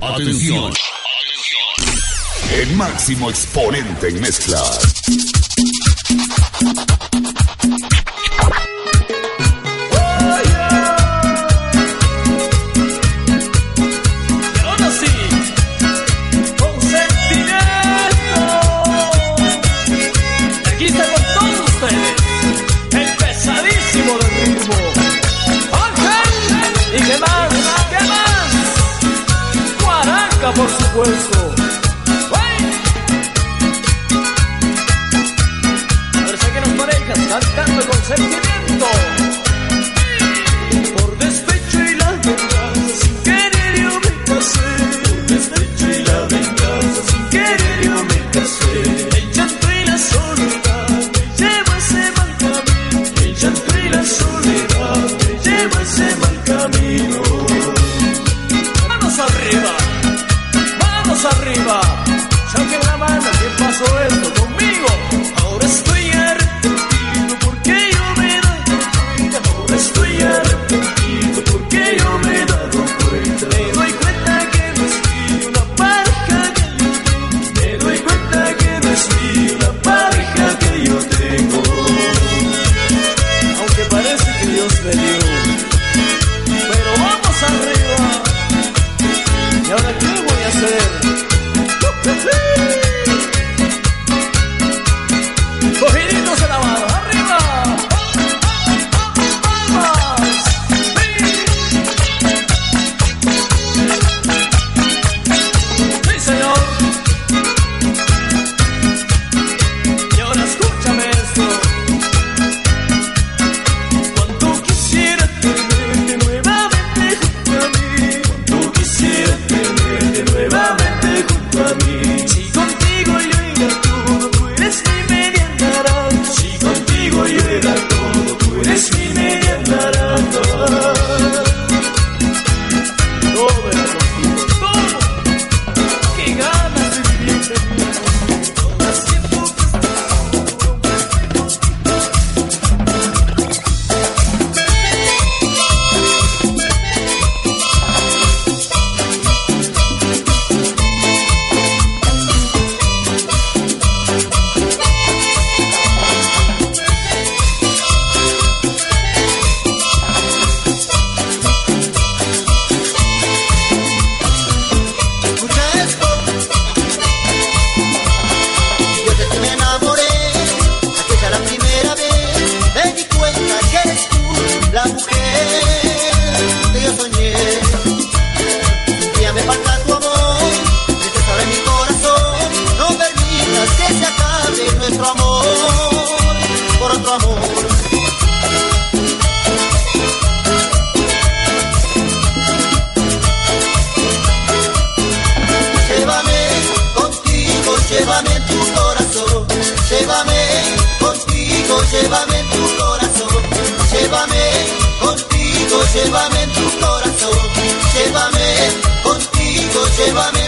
Atención. atención, El máximo exponente en mezcla. llévame en tu corazón, llévame contigo, llévame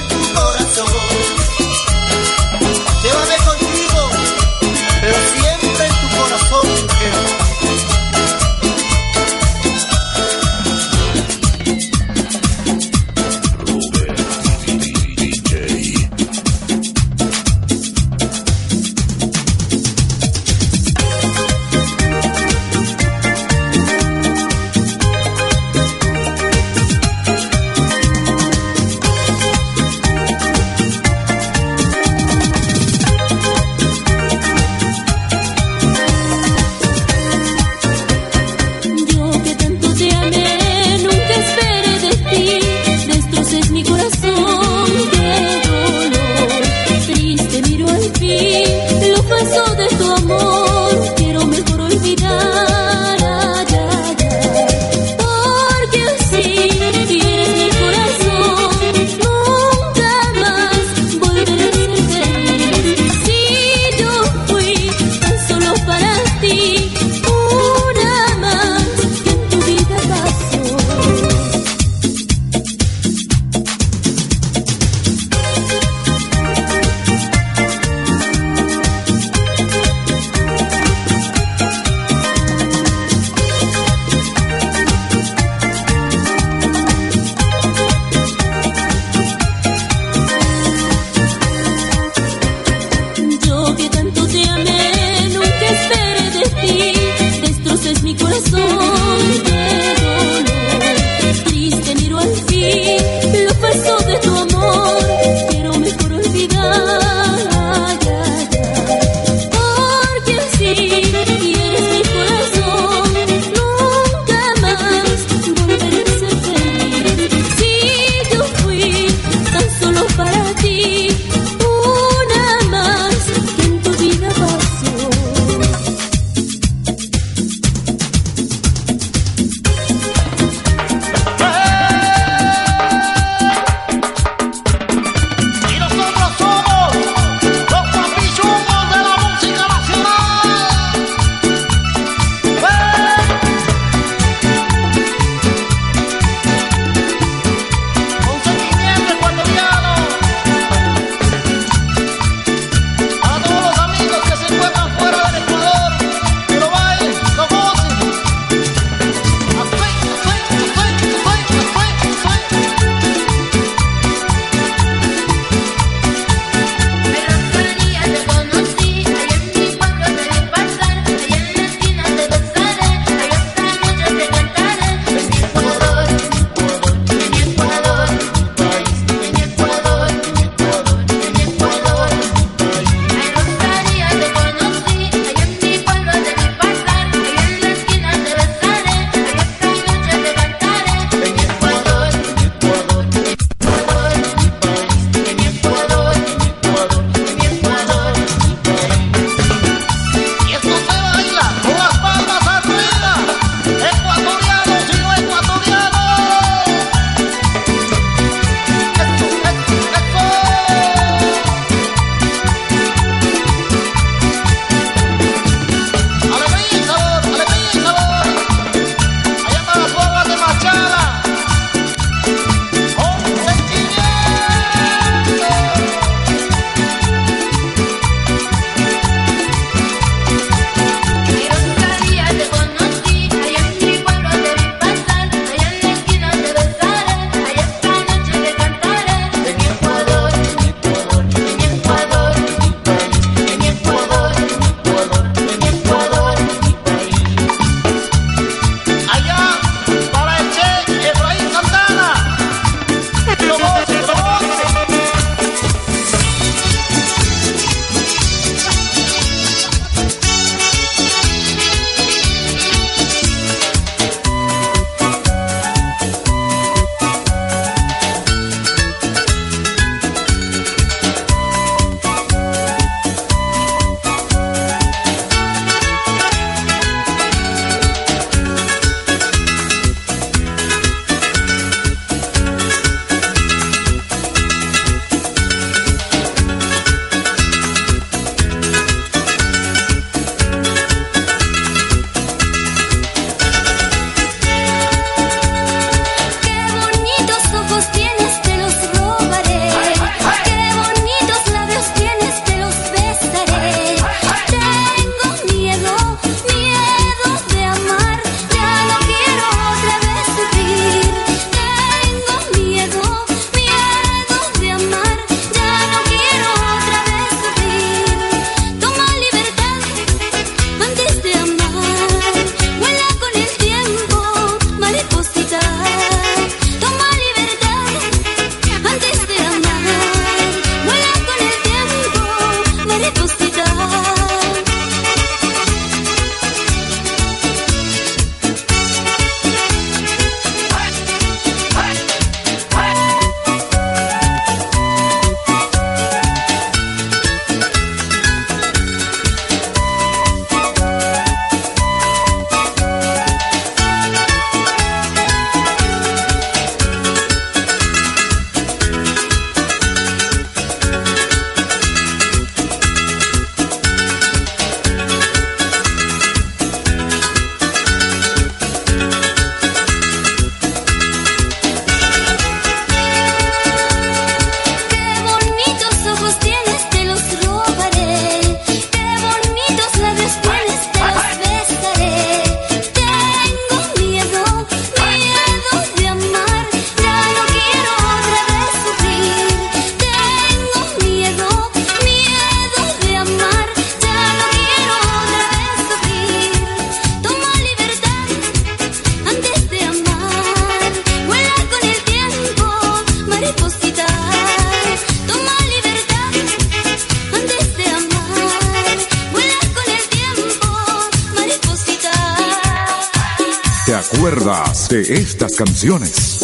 estas canciones?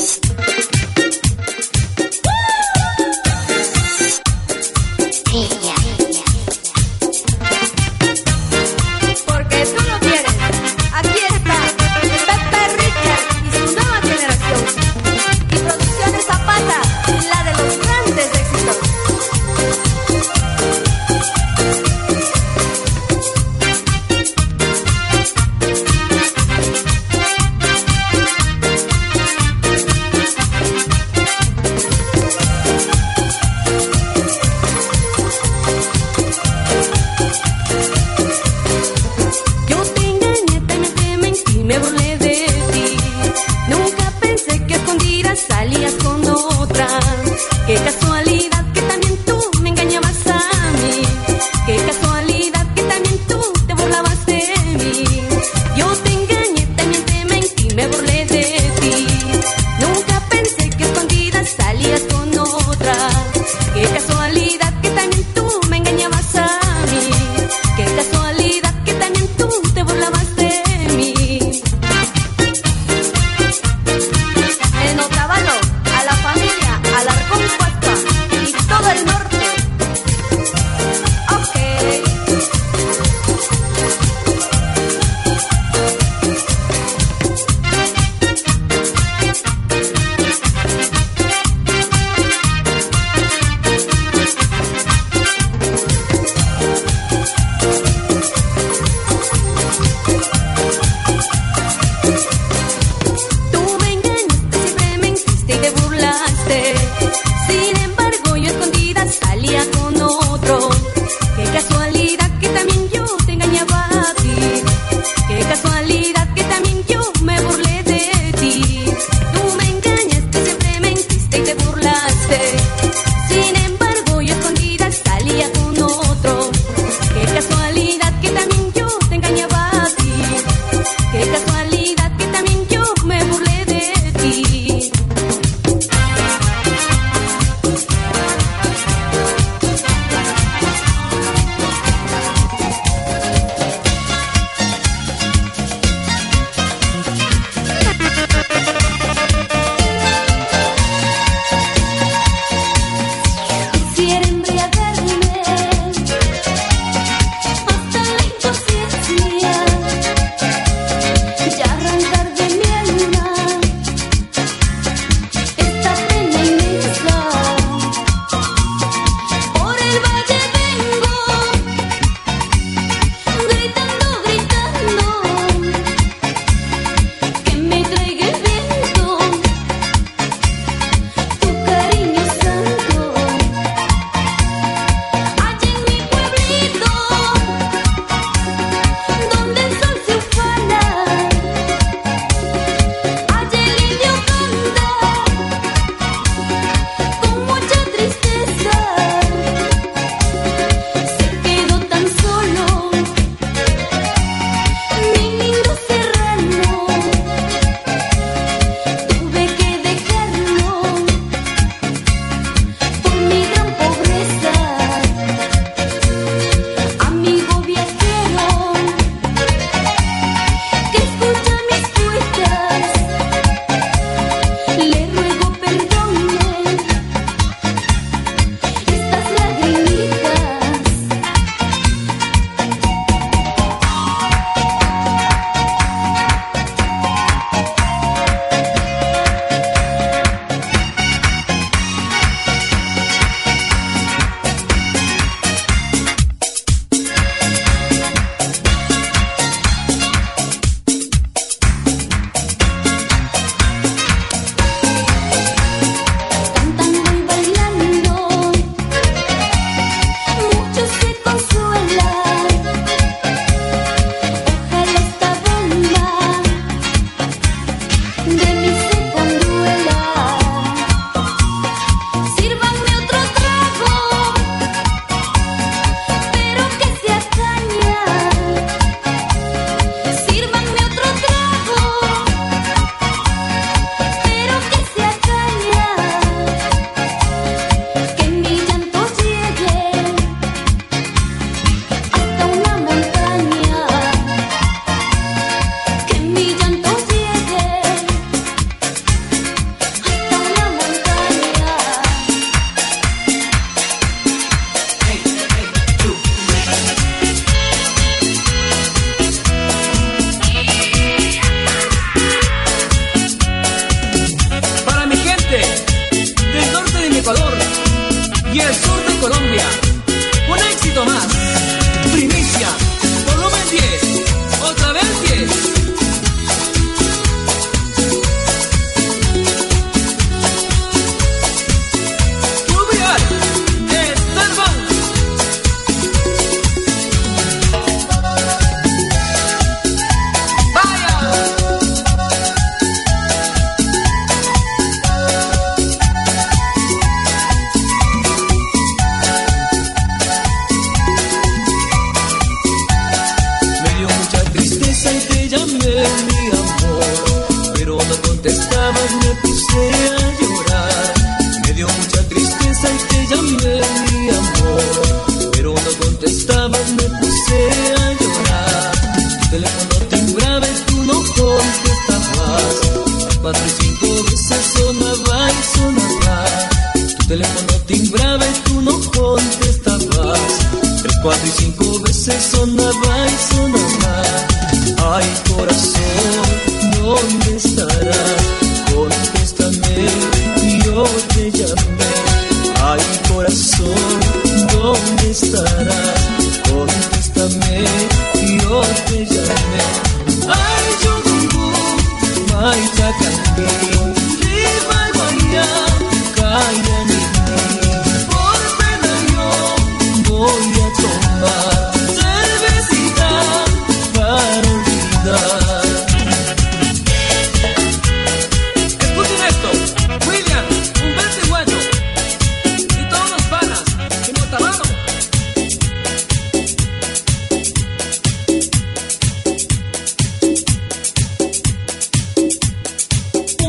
coração.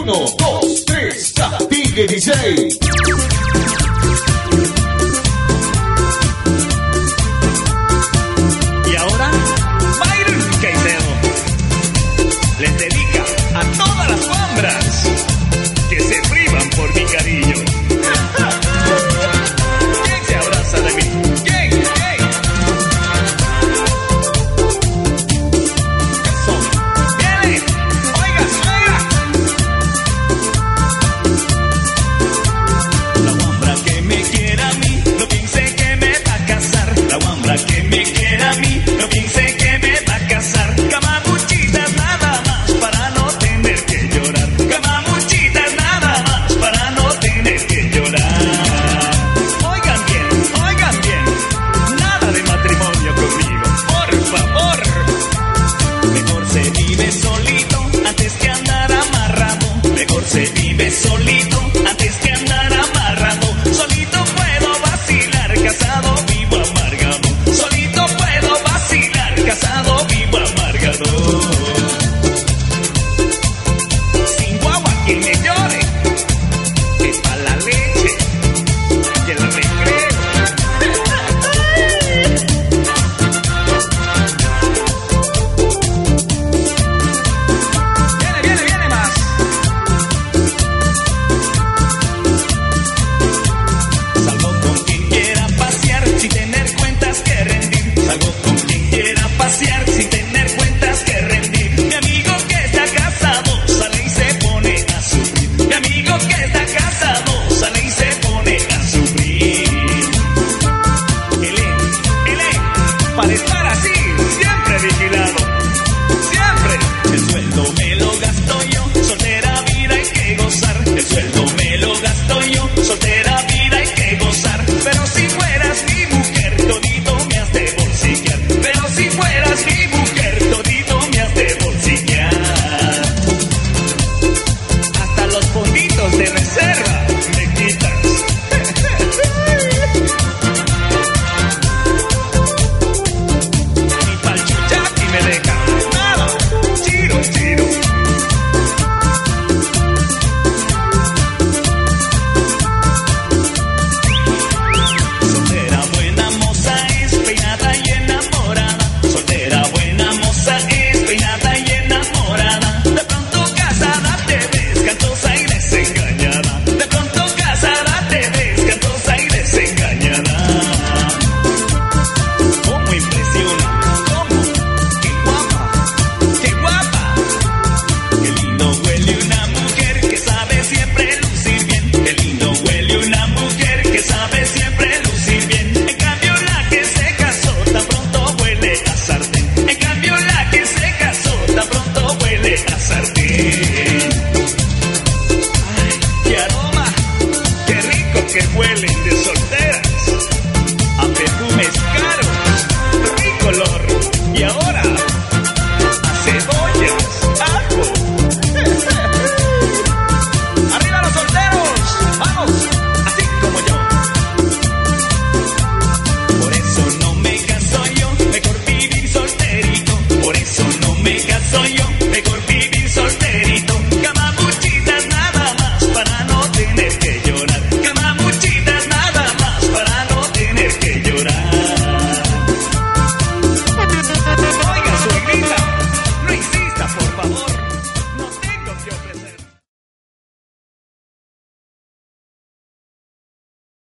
Uno, dos, tres, ya. Tigre 16.